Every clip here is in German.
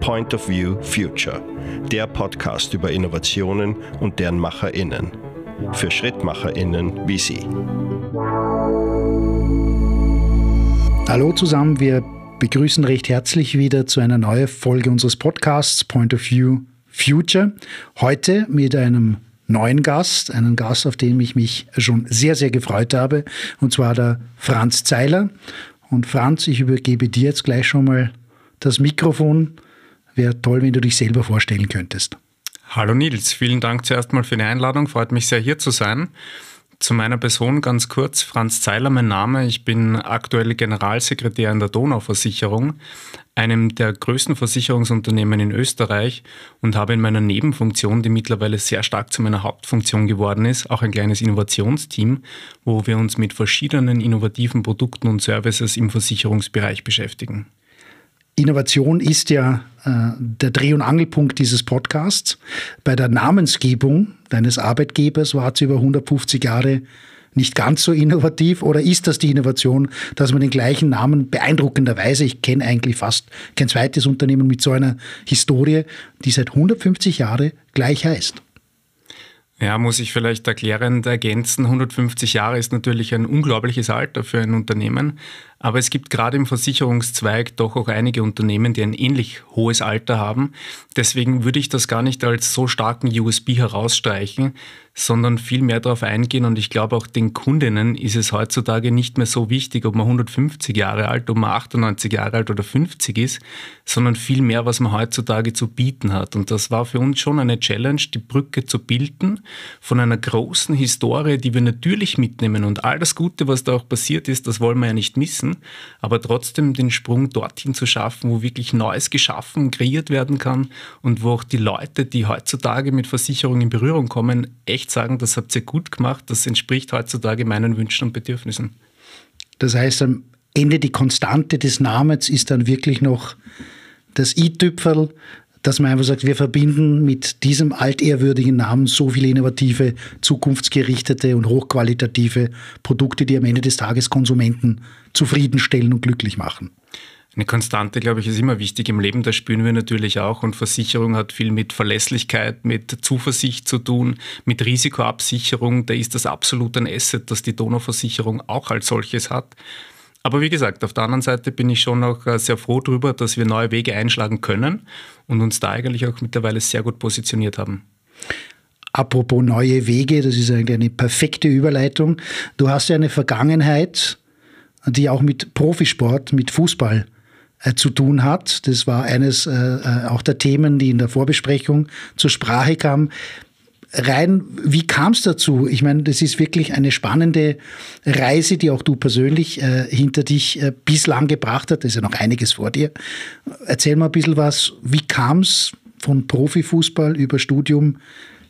Point of View Future, der Podcast über Innovationen und deren MacherInnen. Für SchrittmacherInnen wie Sie. Hallo zusammen, wir begrüßen recht herzlich wieder zu einer neuen Folge unseres Podcasts Point of View Future. Heute mit einem neuen Gast, einen Gast, auf den ich mich schon sehr, sehr gefreut habe, und zwar der Franz Zeiler. Und Franz, ich übergebe dir jetzt gleich schon mal das Mikrofon. Wäre toll, wenn du dich selber vorstellen könntest. Hallo Nils, vielen Dank zuerst mal für die Einladung. Freut mich sehr, hier zu sein. Zu meiner Person ganz kurz. Franz Zeiler, mein Name. Ich bin aktuell Generalsekretär in der Donauversicherung, einem der größten Versicherungsunternehmen in Österreich und habe in meiner Nebenfunktion, die mittlerweile sehr stark zu meiner Hauptfunktion geworden ist, auch ein kleines Innovationsteam, wo wir uns mit verschiedenen innovativen Produkten und Services im Versicherungsbereich beschäftigen. Innovation ist ja äh, der Dreh- und Angelpunkt dieses Podcasts. Bei der Namensgebung deines Arbeitgebers war es über 150 Jahre nicht ganz so innovativ oder ist das die Innovation, dass man den gleichen Namen beeindruckenderweise, ich kenne eigentlich fast kein zweites Unternehmen mit so einer Historie, die seit 150 Jahren gleich heißt? Ja, muss ich vielleicht erklärend ergänzen. 150 Jahre ist natürlich ein unglaubliches Alter für ein Unternehmen. Aber es gibt gerade im Versicherungszweig doch auch einige Unternehmen, die ein ähnlich hohes Alter haben. Deswegen würde ich das gar nicht als so starken USB herausstreichen, sondern viel mehr darauf eingehen. Und ich glaube, auch den Kundinnen ist es heutzutage nicht mehr so wichtig, ob man 150 Jahre alt, ob man 98 Jahre alt oder 50 ist, sondern viel mehr, was man heutzutage zu bieten hat. Und das war für uns schon eine Challenge, die Brücke zu bilden von einer großen Historie, die wir natürlich mitnehmen. Und all das Gute, was da auch passiert ist, das wollen wir ja nicht missen lassen, aber trotzdem den Sprung dorthin zu schaffen, wo wirklich Neues geschaffen, kreiert werden kann und wo auch die Leute, die heutzutage mit Versicherungen in Berührung kommen, echt sagen, das habt ihr gut gemacht, das entspricht heutzutage meinen Wünschen und Bedürfnissen. Das heißt, am Ende die Konstante des Namens ist dann wirklich noch das i-Tüpferl, dass man einfach sagt, wir verbinden mit diesem altehrwürdigen Namen so viele innovative, zukunftsgerichtete und hochqualitative Produkte, die am Ende des Tages Konsumenten zufriedenstellen und glücklich machen. Eine Konstante, glaube ich, ist immer wichtig im Leben. Das spüren wir natürlich auch. Und Versicherung hat viel mit Verlässlichkeit, mit Zuversicht zu tun, mit Risikoabsicherung. Da ist das absolut ein Asset, das die Donauversicherung auch als solches hat. Aber wie gesagt, auf der anderen Seite bin ich schon auch äh, sehr froh darüber, dass wir neue Wege einschlagen können und uns da eigentlich auch mittlerweile sehr gut positioniert haben. Apropos neue Wege, das ist eigentlich eine perfekte Überleitung. Du hast ja eine Vergangenheit, die auch mit Profisport, mit Fußball äh, zu tun hat. Das war eines äh, äh auch der Themen, die in der Vorbesprechung zur Sprache kamen rein, wie kam es dazu? Ich meine, das ist wirklich eine spannende Reise, die auch du persönlich äh, hinter dich äh, bislang gebracht hat. Da ist ja noch einiges vor dir. Erzähl mal ein bisschen was. Wie kam es von Profifußball über Studium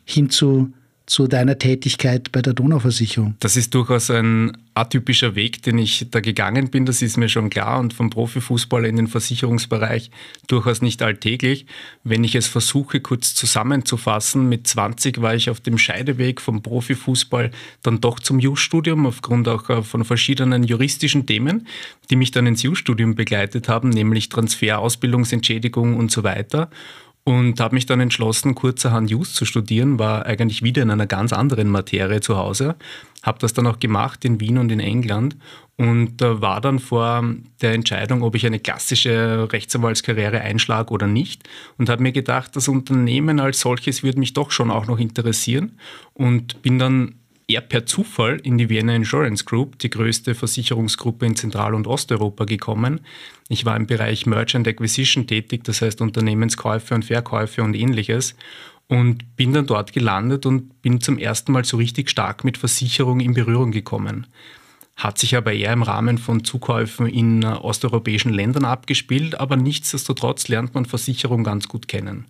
hin zu zu deiner Tätigkeit bei der Donauversicherung? Das ist durchaus ein atypischer Weg, den ich da gegangen bin, das ist mir schon klar und vom Profifußball in den Versicherungsbereich durchaus nicht alltäglich. Wenn ich es versuche, kurz zusammenzufassen, mit 20 war ich auf dem Scheideweg vom Profifußball dann doch zum Jus-Studium aufgrund auch äh, von verschiedenen juristischen Themen, die mich dann ins Jus-Studium begleitet haben, nämlich Transfer, Ausbildungsentschädigung und so weiter und habe mich dann entschlossen, kurzerhand Just zu studieren, war eigentlich wieder in einer ganz anderen Materie zu Hause, habe das dann auch gemacht in Wien und in England und war dann vor der Entscheidung, ob ich eine klassische Rechtsanwaltskarriere einschlage oder nicht und habe mir gedacht, das Unternehmen als solches würde mich doch schon auch noch interessieren und bin dann eher per Zufall in die Vienna Insurance Group, die größte Versicherungsgruppe in Zentral- und Osteuropa, gekommen. Ich war im Bereich Merchant Acquisition tätig, das heißt Unternehmenskäufe und Verkäufe und ähnliches. Und bin dann dort gelandet und bin zum ersten Mal so richtig stark mit Versicherung in Berührung gekommen. Hat sich aber eher im Rahmen von Zukäufen in osteuropäischen Ländern abgespielt, aber nichtsdestotrotz lernt man Versicherung ganz gut kennen.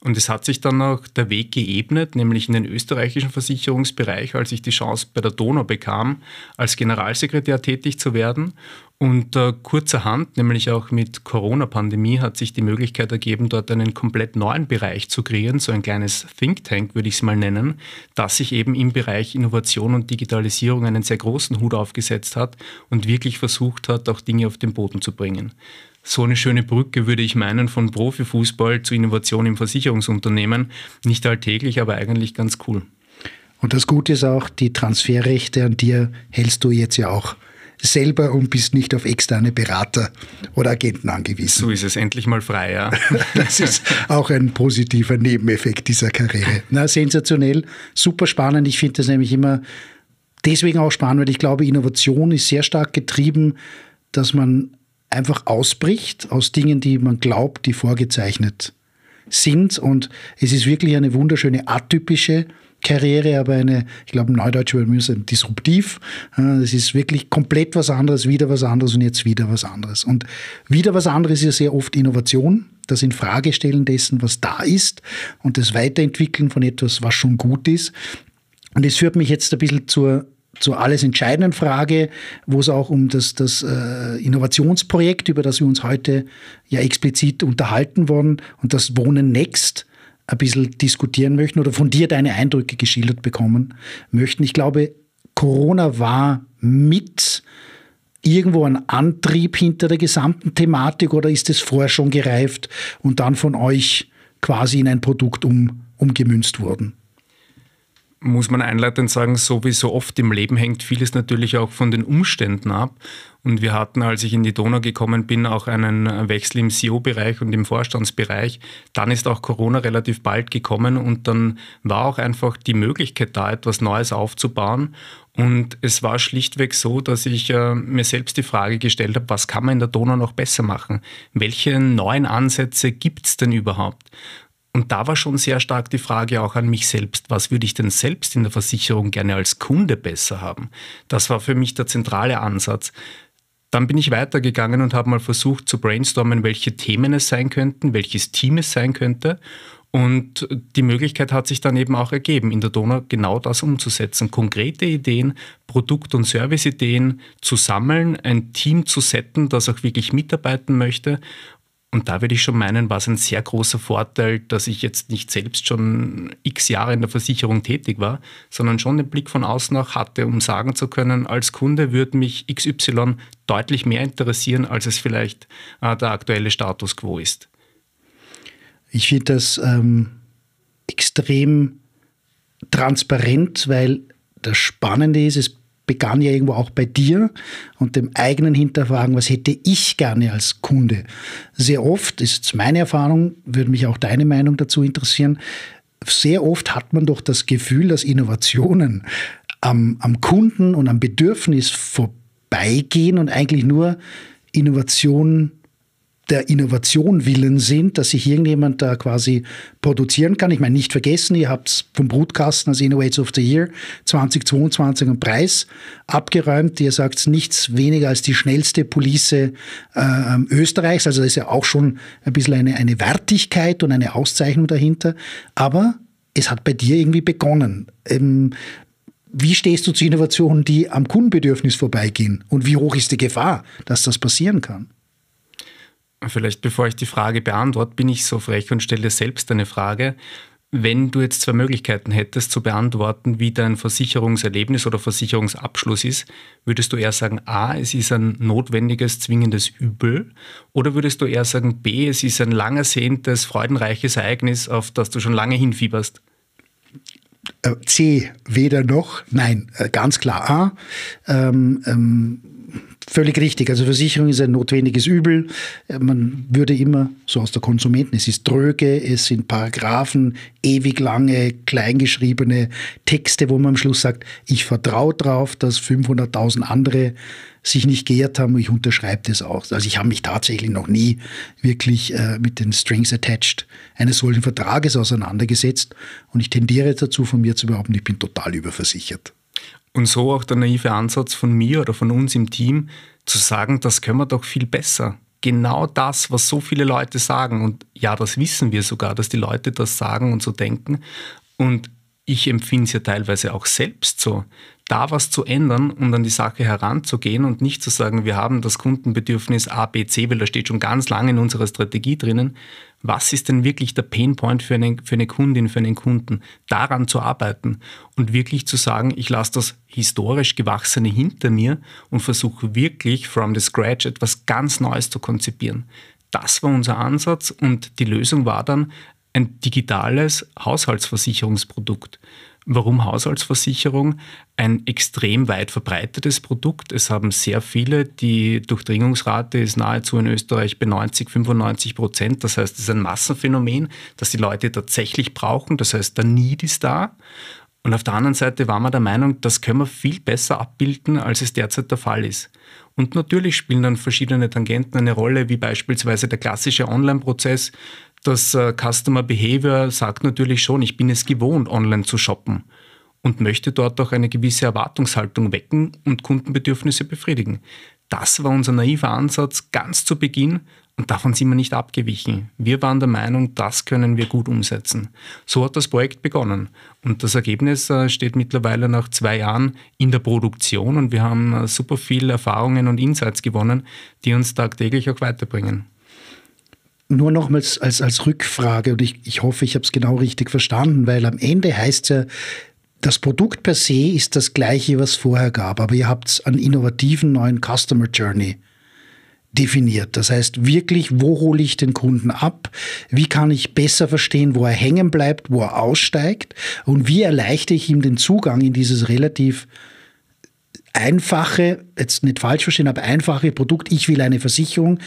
Und es hat sich dann auch der Weg geebnet, nämlich in den österreichischen Versicherungsbereich, als ich die Chance bei der Donau bekam, als Generalsekretär tätig zu werden. Und äh, kurzerhand, nämlich auch mit Corona-Pandemie, hat sich die Möglichkeit ergeben, dort einen komplett neuen Bereich zu kreieren, so ein kleines Think Tank würde ich es mal nennen, das sich eben im Bereich Innovation und Digitalisierung einen sehr großen Hut aufgesetzt hat und wirklich versucht hat, auch Dinge auf den Boden zu bringen. so eine schöne Brücke, würde ich meinen, von Profifußball zu Innovation im Versicherungsunternehmen. Nicht alltäglich, aber eigentlich ganz cool. Und das Gute ist auch, die Transferrechte an dir hältst du jetzt ja auch selber und bist nicht auf externe Berater oder Agenten angewiesen. So ist es endlich mal frei, ja. das ist auch ein positiver Nebeneffekt dieser Karriere. Na, sensationell, super spannend. Ich finde das nämlich immer deswegen auch spannend, weil ich glaube, Innovation ist sehr stark getrieben, dass man einfach ausbricht aus Dingen, die man glaubt, die vorgezeichnet sind. Und es ist wirklich eine wunderschöne atypische Karriere, aber eine, ich glaube, Neudeutsch würde man sagen, disruptiv. Das ist wirklich komplett was anderes, wieder was anderes und jetzt wieder was anderes. Und wieder was anderes ist ja sehr oft Innovation, das Infragestellen dessen, was da ist und das Weiterentwickeln von etwas, was schon gut ist. Und das führt mich jetzt ein bisschen zur zur alles entscheidenden Frage, wo es auch um das, das äh, Innovationsprojekt, über das wir uns heute ja explizit unterhalten wollen und das Wohnen Next ein bisschen diskutieren möchten oder von dir deine Eindrücke geschildert bekommen möchten. Ich glaube, Corona war mit irgendwo ein Antrieb hinter der gesamten Thematik oder ist es vorher schon gereift und dann von euch quasi in ein Produkt um, umgemünzt worden? Muss man einleitend sagen, so wie so oft im Leben hängt vieles natürlich auch von den Umständen ab. Und wir hatten, als ich in die Donau gekommen bin, auch einen Wechsel im CEO-Bereich und im Vorstandsbereich. Dann ist auch Corona relativ bald gekommen und dann war auch einfach die Möglichkeit da, etwas Neues aufzubauen. Und es war schlichtweg so, dass ich äh, mir selbst die Frage gestellt habe, was kann man in der Donau noch besser machen? Welche neuen Ansätze gibt es denn überhaupt? Und da war schon sehr stark die Frage auch an mich selbst, was würde ich denn selbst in der Versicherung gerne als Kunde besser haben? Das war für mich der zentrale Ansatz. Dann bin ich weitergegangen und habe mal versucht zu brainstormen, welche Themen es sein könnten, welches Team es sein könnte. Und die Möglichkeit hat sich dann eben auch ergeben, in der Donau genau das umzusetzen. Konkrete Ideen, Produkt- und Serviceideen zu sammeln, ein Team zu setten, das auch wirklich mitarbeiten möchte und da würde ich schon meinen, war es ein sehr großer Vorteil, dass ich jetzt nicht selbst schon x Jahre in der Versicherung tätig war, sondern schon den Blick von außen auch hatte, um sagen zu können, als Kunde würde mich XY deutlich mehr interessieren, als es vielleicht äh, der aktuelle Status quo ist. Ich finde das ähm, extrem transparent, weil das Spannende ist, es begann ja irgendwo auch bei dir und dem eigenen Hinterfragen, was hätte ich gerne als Kunde. Sehr oft, ist meine Erfahrung, würde mich auch deine Meinung dazu interessieren, sehr oft hat man doch das Gefühl, dass Innovationen am, am Kunden und am Bedürfnis vorbeigehen und eigentlich nur Innovationen der Innovation willen sind, dass sich irgendjemand da quasi produzieren kann. Ich meine, nicht vergessen, ihr habt vom Brutkasten als Innovates of the Year 2022 einen Preis abgeräumt. Ihr sagt nichts weniger als die schnellste Police äh, Österreichs. Also da ist ja auch schon ein bisschen eine, eine Wertigkeit und eine Auszeichnung dahinter. Aber es hat bei dir irgendwie begonnen. Ähm, wie stehst du zu Innovationen, die am Kundenbedürfnis vorbeigehen? Und wie hoch ist die Gefahr, dass das passieren kann? Vielleicht bevor ich die Frage beantworte, bin ich so frech und stelle selbst eine Frage. Wenn du jetzt zwei Möglichkeiten hättest zu beantworten, wie dein Versicherungserlebnis oder Versicherungsabschluss ist, würdest du eher sagen, A, es ist ein notwendiges, zwingendes Übel, oder würdest du eher sagen, B, es ist ein lang ersehntes, freudenreiches Ereignis, auf das du schon lange hinfieberst? Äh, C, weder noch, nein, äh, ganz klar A. Ähm, ähm, Völlig richtig. Also Versicherung ist ein notwendiges Übel. Man würde immer, so aus der Konsumenten, es ist dröge, es sind Paragraphen, ewig lange, kleingeschriebene Texte, wo man am Schluss sagt, ich vertraue darauf, dass 500.000 andere sich nicht geehrt haben. Ich unterschreibe das auch. Also ich habe mich tatsächlich noch nie wirklich äh, mit den Strings attached eines solchen Vertrages auseinandergesetzt. Und ich tendiere dazu, von mir zu behaupten, ich bin total überversichert. Und so auch der naive Ansatz von mir oder von uns im Team, zu sagen, das können wir doch viel besser. Genau das, was so viele Leute sagen. Und ja, das wissen wir sogar, dass die Leute das sagen und so denken. Und ich empfinde es ja teilweise auch selbst so, da was zu ändern und an die Sache heranzugehen und nicht zu sagen, wir haben das Kundenbedürfnis A, B, C, weil da steht schon ganz lange in unserer Strategie drinnen. Was ist denn wirklich der Painpoint für eine, für eine Kundin, für einen Kunden? Daran zu arbeiten und wirklich zu sagen, ich lasse das historisch Gewachsene hinter mir und versuche wirklich from the scratch etwas ganz Neues zu konzipieren. Das war unser Ansatz und die Lösung war dann ein digitales Haushaltsversicherungsprodukt. Warum Haushaltsversicherung? Ein extrem weit verbreitetes Produkt. Es haben sehr viele, die Durchdringungsrate ist nahezu in Österreich bei 90, 95 Prozent. Das heißt, es ist ein Massenphänomen, das die Leute tatsächlich brauchen. Das heißt, der Need ist da. Und auf der anderen Seite war man der Meinung, das können wir viel besser abbilden, als es derzeit der Fall ist. Und natürlich spielen dann verschiedene Tangenten eine Rolle, wie beispielsweise der klassische Online-Prozess, das äh, Customer Behavior sagt natürlich schon, ich bin es gewohnt, online zu shoppen und möchte dort auch eine gewisse Erwartungshaltung wecken und Kundenbedürfnisse befriedigen. Das war unser naiver Ansatz ganz zu Beginn und davon sind wir nicht abgewichen. Wir waren der Meinung, das können wir gut umsetzen. So hat das Projekt begonnen und das Ergebnis äh, steht mittlerweile nach zwei Jahren in der Produktion und wir haben äh, super viele Erfahrungen und Insights gewonnen, die uns tagtäglich auch weiterbringen nur nochmals als, als Rückfrage, und ich, ich hoffe, ich habe es genau richtig verstanden, weil am Ende heißt es ja, das Produkt per se ist das gleiche, was es vorher gab, aber ihr habt einen innovativen neuen Customer Journey definiert. Das heißt wirklich, wo hole ich den Kunden ab? Wie kann ich besser verstehen, wo er hängen bleibt, wo er aussteigt? Und wie erleichtere ich ihm den Zugang in dieses relativ einfache, jetzt nicht falsch verstehen, aber einfache Produkt. Ich will eine Versicherung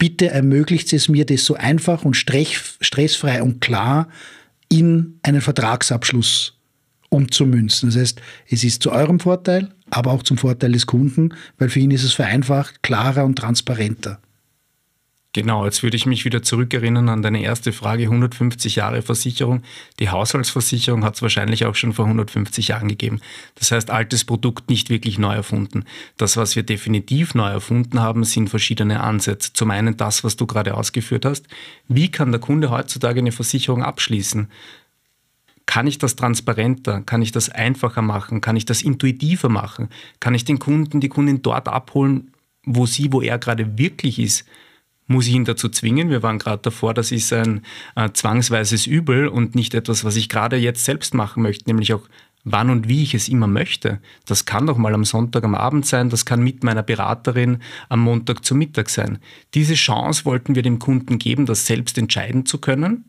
bitte ermöglicht es mir, das so einfach und stressfrei und klar in einen Vertragsabschluss umzumünzen. Das heißt, es ist zu eurem Vorteil, aber auch zum Vorteil des Kunden, weil für ihn ist es vereinfacht, klarer und transparenter. Genau, jetzt würde ich mich wieder zurückerinnern an deine erste Frage, 150 Jahre Versicherung. Die Haushaltsversicherung hat es wahrscheinlich auch schon vor 150 Jahren gegeben. Das heißt, altes Produkt nicht wirklich neu erfunden. Das, was wir definitiv neu erfunden haben, sind verschiedene Ansätze. Zum einen das, was du gerade ausgeführt hast. Wie kann der Kunde heutzutage eine Versicherung abschließen? Kann ich das transparenter? Kann ich das einfacher machen? Kann ich das intuitiver machen? Kann ich den Kunden, die Kundin dort abholen, wo sie, wo er gerade wirklich ist? Muss ich ihn dazu zwingen. Wir waren gerade davor, das ist ein äh, zwangsweises Übel und nicht etwas, was ich gerade jetzt selbst machen möchte, nämlich auch wann und wie ich es immer möchte. Das kann doch mal am Sonntag am Abend sein, das kann mit meiner Beraterin am Montag zu Mittag sein. Diese Chance wollten wir dem Kunden geben, das selbst entscheiden zu können.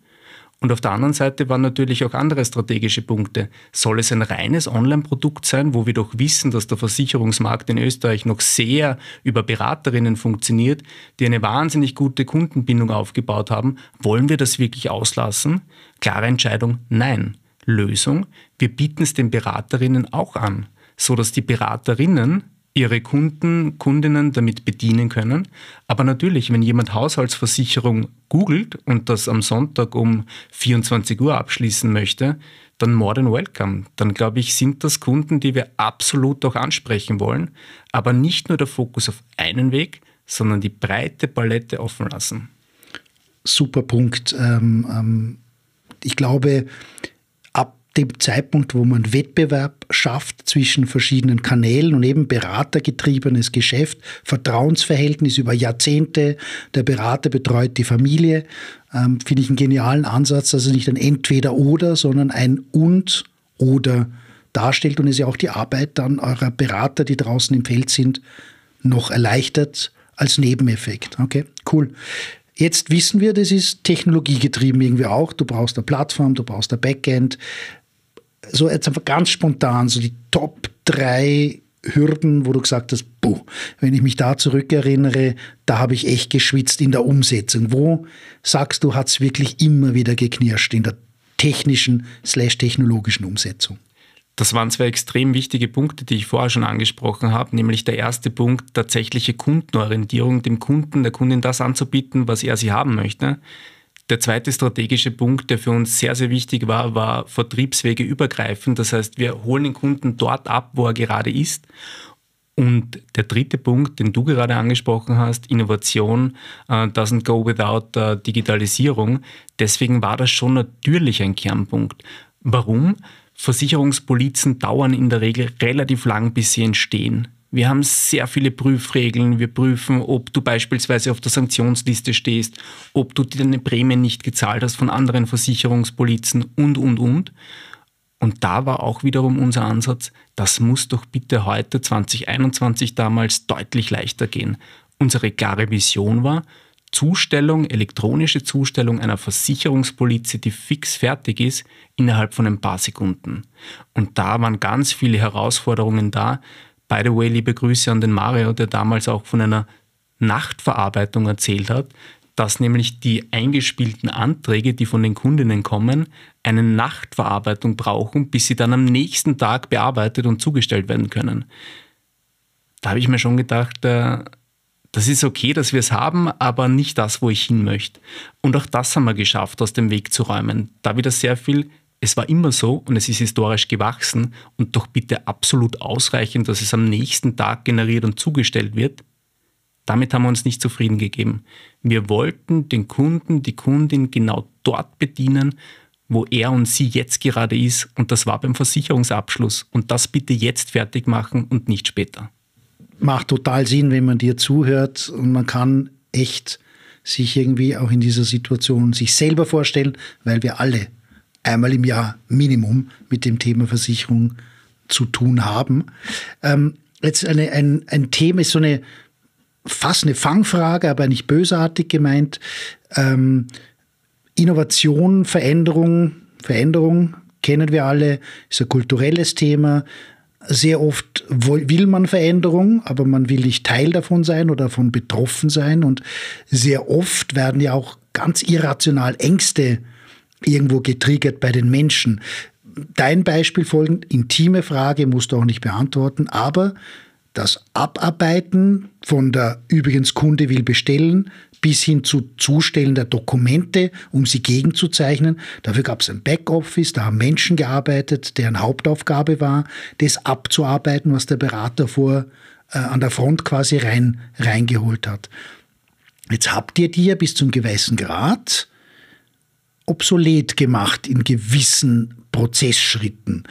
Und auf der anderen Seite waren natürlich auch andere strategische Punkte. Soll es ein reines Online-Produkt sein, wo wir doch wissen, dass der Versicherungsmarkt in Österreich noch sehr über Beraterinnen funktioniert, die eine wahnsinnig gute Kundenbindung aufgebaut haben? Wollen wir das wirklich auslassen? Klare Entscheidung, nein. Lösung, wir bieten es den Beraterinnen auch an, so dass die Beraterinnen ihre Kunden, Kundinnen damit bedienen können. Aber natürlich, wenn jemand Haushaltsversicherung googelt und das am Sonntag um 24 Uhr abschließen möchte, dann more than welcome. Dann glaube ich, sind das Kunden, die wir absolut auch ansprechen wollen, aber nicht nur der Fokus auf einen Weg, sondern die breite Palette offen lassen. Super Punkt. Ähm, ähm, ich glaube, dem Zeitpunkt, wo man Wettbewerb schafft zwischen verschiedenen Kanälen und eben beratergetriebenes Geschäft, Vertrauensverhältnis über Jahrzehnte, der Berater betreut die Familie, ähm, finde ich einen genialen Ansatz, also nicht ein Entweder-Oder, sondern ein Und-Oder darstellt und es ja auch die Arbeit dann eurer Berater, die draußen im Feld sind, noch erleichtert als Nebeneffekt. Okay, cool. Jetzt wissen wir, das ist technologiegetrieben irgendwie auch. Du brauchst eine Plattform, du brauchst ein Backend so jetzt einfach ganz spontan, so die Top drei Hürden, wo du gesagt hast, boah, wenn ich mich da zurückerinnere, da habe ich echt geschwitzt in der Umsetzung. Wo sagst du, hat es wirklich immer wieder geknirscht in der technischen slash technologischen Umsetzung? Das waren zwei extrem wichtige Punkte, die ich vorher schon angesprochen habe, nämlich der erste Punkt, tatsächliche Kundenorientierung, dem Kunden, der Kundin das anzubieten, was er sie haben möchte. Der zweite strategische Punkt, der für uns sehr, sehr wichtig war, war Vertriebswege übergreifend. Das heißt, wir holen den Kunden dort ab, wo er gerade ist. Und der dritte Punkt, den du gerade angesprochen hast, Innovation uh, doesn't go without uh, Digitalisierung. Deswegen war das schon natürlich ein Kernpunkt. Warum? Versicherungspolizen dauern in der Regel relativ lang, bis sie entstehen. Wir haben sehr viele Prüfregeln. Wir prüfen, ob du beispielsweise auf der Sanktionsliste stehst, ob du deine Prämien nicht gezahlt hast von anderen Versicherungspolizen und, und, und. Und da war auch wiederum unser Ansatz, das muss doch bitte heute 2021 damals deutlich leichter gehen. Unsere klare Vision war, Zustellung, elektronische Zustellung einer Versicherungspolize, die fix fertig ist, innerhalb von ein paar Sekunden. Und da waren ganz viele Herausforderungen da, By the way, liebe Grüße an den Mario, der damals auch von einer Nachtverarbeitung erzählt hat, dass nämlich die eingespielten Anträge, die von den Kundinnen kommen, eine Nachtverarbeitung brauchen, bis sie dann am nächsten Tag bearbeitet und zugestellt werden können. Da habe ich mir schon gedacht, äh, das ist okay, dass wir es haben, aber nicht das, wo ich hin möchte. Und auch das haben wir geschafft, aus dem Weg zu räumen. Da wieder sehr viel es war immer so und es ist historisch gewachsen und doch bitte absolut ausreichend, dass es am nächsten Tag generiert und zugestellt wird. Damit haben wir uns nicht zufrieden gegeben. Wir wollten den Kunden, die Kundin genau dort bedienen, wo er und sie jetzt gerade ist und das war beim Versicherungsabschluss und das bitte jetzt fertig machen und nicht später. Macht total Sinn, wenn man dir zuhört und man kann echt sich irgendwie auch in dieser Situation sich selber vorstellen, weil wir alle einmal im Jahr Minimum mit dem Thema Versicherung zu tun haben. Ähm, jetzt eine, ein, ein Thema ist so eine fast eine Fangfrage, aber nicht bösartig gemeint. Ähm, Innovation, Veränderung, Veränderung kennen wir alle, ist ein kulturelles Thema. Sehr oft will man Veränderung, aber man will nicht Teil davon sein oder davon betroffen sein. Und sehr oft werden ja auch ganz irrational Ängste irgendwo getriggert bei den Menschen. Dein Beispiel folgend, intime Frage, musst du auch nicht beantworten, aber das Abarbeiten von der übrigens Kunde will bestellen bis hin zu Zustellen der Dokumente, um sie gegenzuzeichnen. Dafür gab es ein Backoffice, da haben Menschen gearbeitet, deren Hauptaufgabe war, das abzuarbeiten, was der Berater vor äh, an der Front quasi rein reingeholt hat. Jetzt habt ihr die ja bis zum gewissen Grad obsolet gemacht in gewissen Prozessschritten.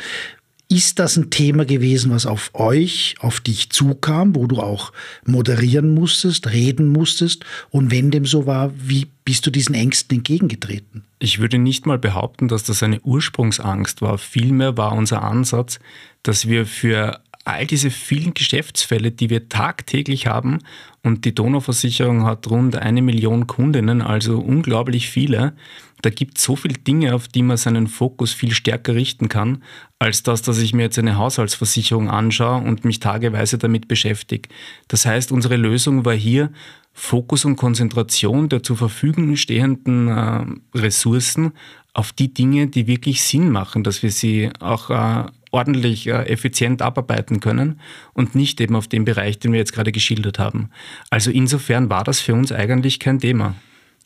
Ist das ein Thema gewesen, was auf euch, auf dich zukam, wo du auch moderieren musstest, reden musstest? Und wenn dem so war, wie bist du diesen Ängsten entgegengetreten? Ich würde nicht mal behaupten, dass das eine Ursprungsangst war. Vielmehr war unser Ansatz, dass wir für all diese vielen Geschäftsfälle, die wir tagtäglich haben, und die Donauversicherung hat rund eine Million Kundinnen, also unglaublich viele, da gibt es so viele Dinge, auf die man seinen Fokus viel stärker richten kann, als das, dass ich mir jetzt eine Haushaltsversicherung anschaue und mich tageweise damit beschäftige. Das heißt, unsere Lösung war hier, Fokus und Konzentration der zur Verfügung stehenden äh, Ressourcen auf die Dinge, die wirklich Sinn machen, dass wir sie auch äh, ordentlich äh, effizient abarbeiten können und nicht eben auf den Bereich, den wir jetzt gerade geschildert haben. Also insofern war das für uns eigentlich kein Thema.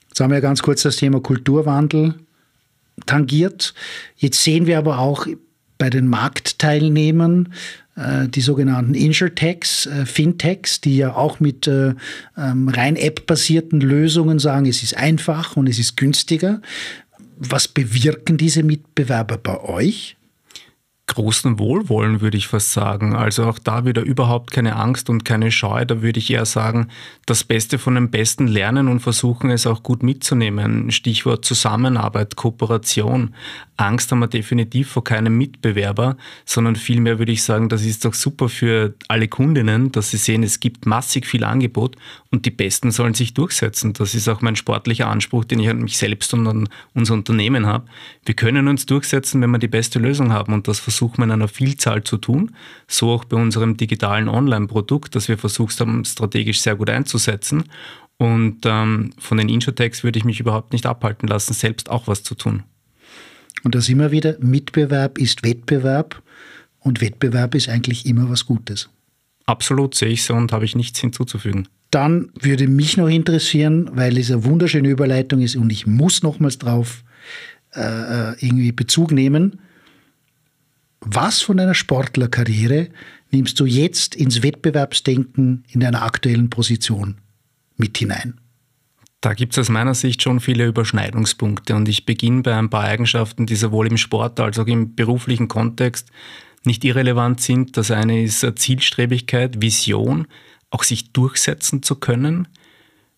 Jetzt haben wir ganz kurz das Thema Kulturwandel tangiert. Jetzt sehen wir aber auch bei den Marktteilnehmern äh, die sogenannten Insurtechs, äh, Fintechs, die ja auch mit äh, ähm, rein App-basierten Lösungen sagen, es ist einfach und es ist günstiger. Was bewirken diese Mitbewerber bei euch? Großen Wohlwollen, würde ich fast sagen. Also auch da wieder überhaupt keine Angst und keine Scheu. Da würde ich eher sagen, das Beste von dem Besten lernen und versuchen es auch gut mitzunehmen. Stichwort Zusammenarbeit, Kooperation. Angst haben wir definitiv vor keinem Mitbewerber, sondern vielmehr würde ich sagen, das ist doch super für alle Kundinnen, dass sie sehen, es gibt massig viel Angebot und die Besten sollen sich durchsetzen. Das ist auch mein sportlicher Anspruch, den ich an mich selbst und an unser Unternehmen habe. Wir können uns durchsetzen, wenn wir die beste Lösung haben und das versuchen wir in einer Vielzahl zu tun. So auch bei unserem digitalen Online-Produkt, das wir versucht haben, strategisch sehr gut einzusetzen. Und ähm, von den Insurtechs würde ich mich überhaupt nicht abhalten lassen, selbst auch was zu tun. Und da sind wir wieder, Mitbewerb ist Wettbewerb und Wettbewerb ist eigentlich immer was Gutes. Absolut sehe ich so und habe ich nichts hinzuzufügen. Dann würde mich noch interessieren, weil es eine wunderschöne Überleitung ist und ich muss nochmals drauf äh, äh, irgendwie Bezug nehmen. Was von deiner Sportlerkarriere nimmst du jetzt ins Wettbewerbsdenken in deiner aktuellen Position mit hinein? Da gibt es aus meiner Sicht schon viele Überschneidungspunkte und ich beginne bei ein paar Eigenschaften, die sowohl im Sport als auch im beruflichen Kontext nicht irrelevant sind. Das eine ist Zielstrebigkeit, Vision, auch sich durchsetzen zu können.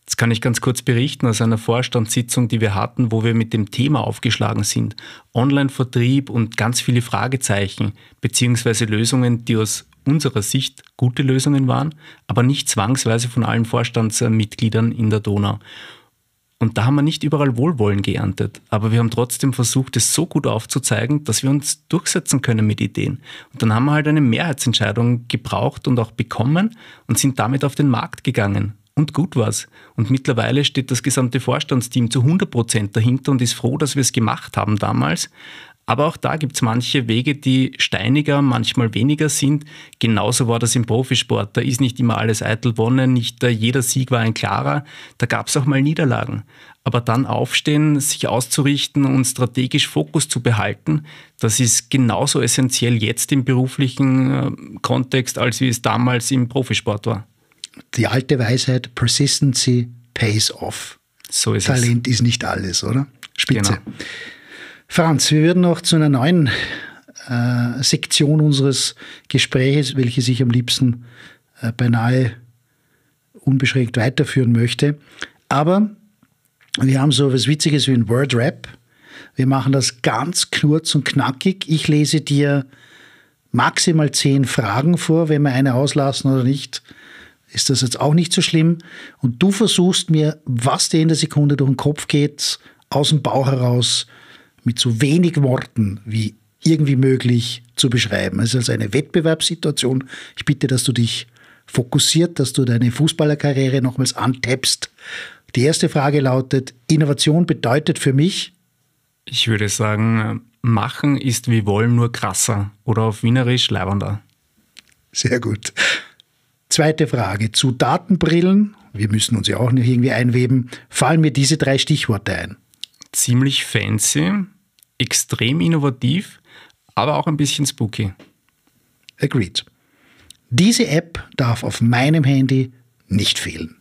Das kann ich ganz kurz berichten aus einer Vorstandssitzung, die wir hatten, wo wir mit dem Thema aufgeschlagen sind. Online-Vertrieb und ganz viele Fragezeichen beziehungsweise Lösungen, die aus unserer Sicht gute Lösungen waren, aber nicht zwangsweise von allen Vorstandsmitgliedern in der Donau. Und da haben wir nicht überall Wohlwollen geerntet, aber wir haben trotzdem versucht, es so gut aufzuzeigen, dass wir uns durchsetzen können mit Ideen. Und dann haben wir halt eine Mehrheitsentscheidung gebraucht und auch bekommen und sind damit auf den Markt gegangen. Und gut war's. Und mittlerweile steht das gesamte Vorstandsteam zu 100 Prozent dahinter und ist froh, dass wir es gemacht haben damals. Aber auch da gibt es manche Wege, die steiniger, manchmal weniger sind. Genauso war das im Profisport. Da ist nicht immer alles eitel wonnen, nicht jeder Sieg war ein klarer. Da gab es auch mal Niederlagen. Aber dann aufstehen, sich auszurichten und strategisch Fokus zu behalten, das ist genauso essentiell jetzt im beruflichen äh, Kontext, als wie es damals im Profisport war die alte Weisheit, Persistency pays off. So ist Talent es. ist nicht alles, oder? Spitze. Genau. Franz, wir würden noch zu einer neuen äh, Sektion unseres Gesprächs, welche ich am liebsten äh, beinahe unbeschränkt weiterführen möchte. Aber wir haben so etwas Witziges wie ein Word-Rap. Wir machen das ganz kurz und knackig. Ich lese dir maximal zehn Fragen vor, wenn wir eine auslassen oder nicht ist das jetzt auch nicht so schlimm. Und du versuchst mir, was dir in der Sekunde durch den Kopf geht, aus dem Bauch heraus, mit so wenig Worten wie irgendwie möglich zu beschreiben. Es ist also eine Wettbewerbssituation. Ich bitte, dass du dich fokussiert, dass du deine Fußballerkarriere nochmals antappst. Die erste Frage lautet, Innovation bedeutet für mich? Ich würde sagen, machen ist wie wollen, nur krasser oder auf Wienerisch leibender. Sehr gut. Zweite Frage zu Datenbrillen. Wir müssen uns ja auch noch irgendwie einweben. Fallen mir diese drei Stichworte ein? Ziemlich fancy, extrem innovativ, aber auch ein bisschen spooky. Agreed. Diese App darf auf meinem Handy nicht fehlen.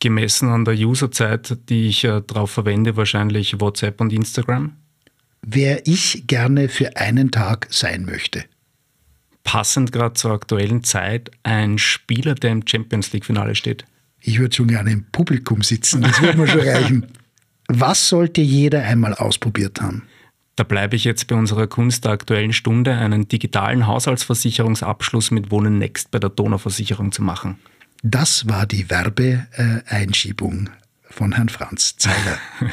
Gemessen an der Userzeit, die ich äh, darauf verwende, wahrscheinlich WhatsApp und Instagram. Wer ich gerne für einen Tag sein möchte passend gerade zur aktuellen Zeit ein Spieler, der im Champions League-Finale steht? Ich würde schon gerne im Publikum sitzen, das würde mir schon reichen. Was sollte jeder einmal ausprobiert haben? Da bleibe ich jetzt bei unserer Kunst der aktuellen Stunde, einen digitalen Haushaltsversicherungsabschluss mit Wohnen Next bei der Donauversicherung zu machen. Das war die Werbeeinschiebung von Herrn Franz Zeiler.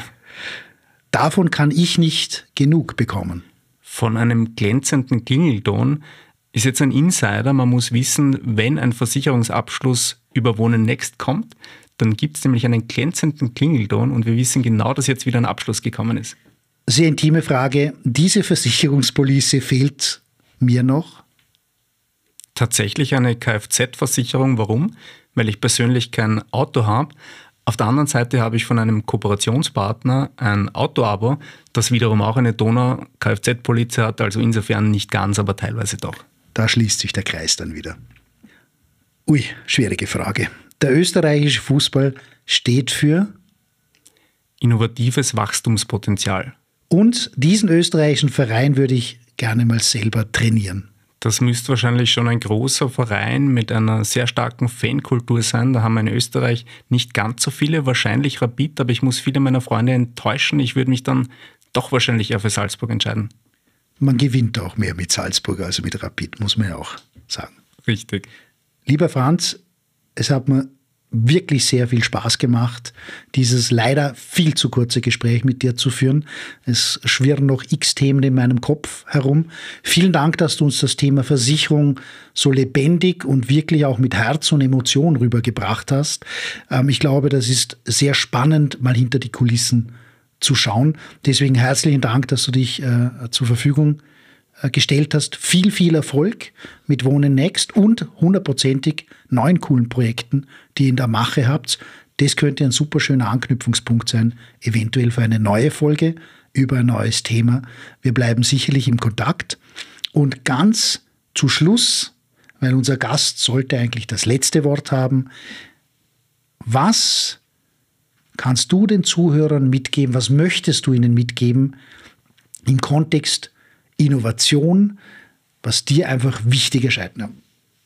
Davon kann ich nicht genug bekommen. Von einem glänzenden Klingelton ist jetzt ein Insider. Man muss wissen, wenn ein Versicherungsabschluss über Wohnen Next kommt, dann gibt es nämlich einen glänzenden Klingelton und wir wissen genau, dass jetzt wieder ein Abschluss gekommen ist. Sehr intime Frage. Diese Versicherungspolice fehlt mir noch? Tatsächlich eine Kfz-Versicherung. Warum? Weil ich persönlich kein Auto habe. Auf der anderen Seite habe ich von einem Kooperationspartner ein Auto-Abo, das wiederum auch eine Donau-Kfz-Police hat, also insofern nicht ganz, aber teilweise doch. Da schließt sich der Kreis dann wieder. Ui, schwierige Frage. Der österreichische Fußball steht für innovatives Wachstumspotenzial. Und diesen österreichischen Verein würde ich gerne mal selber trainieren. Das müsste wahrscheinlich schon ein großer Verein mit einer sehr starken Fankultur sein. Da haben wir in Österreich nicht ganz so viele, wahrscheinlich Rapid, aber ich muss viele meiner Freunde enttäuschen. Ich würde mich dann doch wahrscheinlich eher für Salzburg entscheiden man gewinnt auch mehr mit Salzburg als mit Rapid, muss man ja auch sagen. Richtig. Lieber Franz, es hat mir wirklich sehr viel Spaß gemacht, dieses leider viel zu kurze Gespräch mit dir zu führen. Es schwirren noch x Themen in meinem Kopf herum. Vielen Dank, dass du uns das Thema Versicherung so lebendig und wirklich auch mit Herz und Emotion rübergebracht hast. Ähm, ich glaube, das ist sehr spannend, mal hinter die Kulissen zu schauen. Deswegen herzlichen Dank, dass du dich äh, zur Verfügung äh, gestellt hast. Viel, viel Erfolg mit Wohnen Next und hundertprozentig neuen coolen Projekten, die ihr in der Mache habt. Das könnte ein super schöner Anknüpfungspunkt sein, eventuell für eine neue Folge über ein neues Thema. Wir bleiben sicherlich im Kontakt. Und ganz zu Schluss, weil unser Gast sollte eigentlich das letzte Wort haben, was kannst du den Zuhörern mitgeben? Was möchtest du ihnen mitgeben im Kontext Innovation, was dir einfach wichtig erscheint?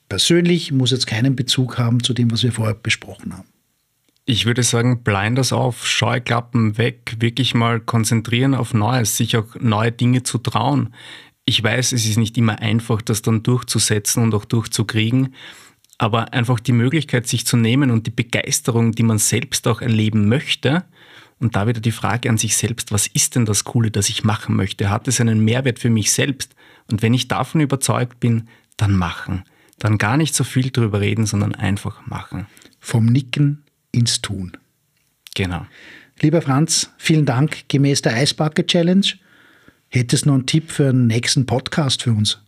Persönlich muss jetzt keinen Bezug haben zu dem, was wir vorher besprochen haben. Ich würde sagen, Blinders auf, Scheuklappen weg, wirklich mal konzentrieren auf Neues, sich auch neue Dinge zu trauen. Ich weiß, es ist nicht immer einfach, das dann durchzusetzen und auch durchzukriegen, aber einfach die Möglichkeit, sich zu nehmen und die Begeisterung, die man selbst auch erleben möchte, und da wieder die Frage an sich selbst, was ist denn das Coole, das ich machen möchte? Hat es einen Mehrwert für mich selbst? Und wenn ich davon überzeugt bin, dann machen. Dann gar nicht so viel drüber reden, sondern einfach machen. Vom Nicken ins Tun. Genau. Lieber Franz, vielen Dank. Gemäß der Eisbucket Challenge, hättest du noch einen Tipp für einen nächsten Podcast für uns?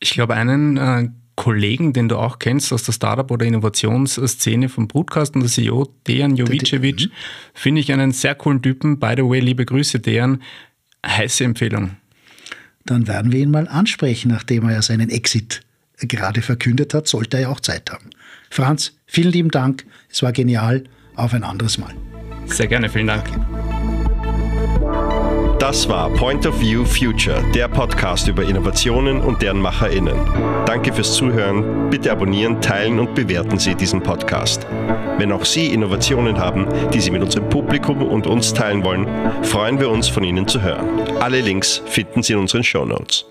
Ich glaube, einen äh, Kollegen, den du auch kennst aus der Startup- oder Innovationsszene vom Broadcast und der CEO, Dejan Jovicevic, mhm. finde ich einen sehr coolen Typen. By the way, liebe Grüße, Dejan. Heiße Empfehlung. Dann werden wir ihn mal ansprechen, nachdem er ja seinen Exit gerade verkündet hat, sollte er ja auch Zeit haben. Franz, vielen lieben Dank. Es war genial. Auf ein anderes Mal. Sehr gerne, vielen Dank. Das war Point of View Future, der Podcast über Innovationen und deren MacherInnen. Danke fürs Zuhören. Bitte abonnieren, teilen und bewerten Sie diesen Podcast. Wenn auch Sie Innovationen haben, die Sie mit unserem Publikum und uns teilen wollen, freuen wir uns, von Ihnen zu hören. Alle Links finden Sie in unseren Show Notes.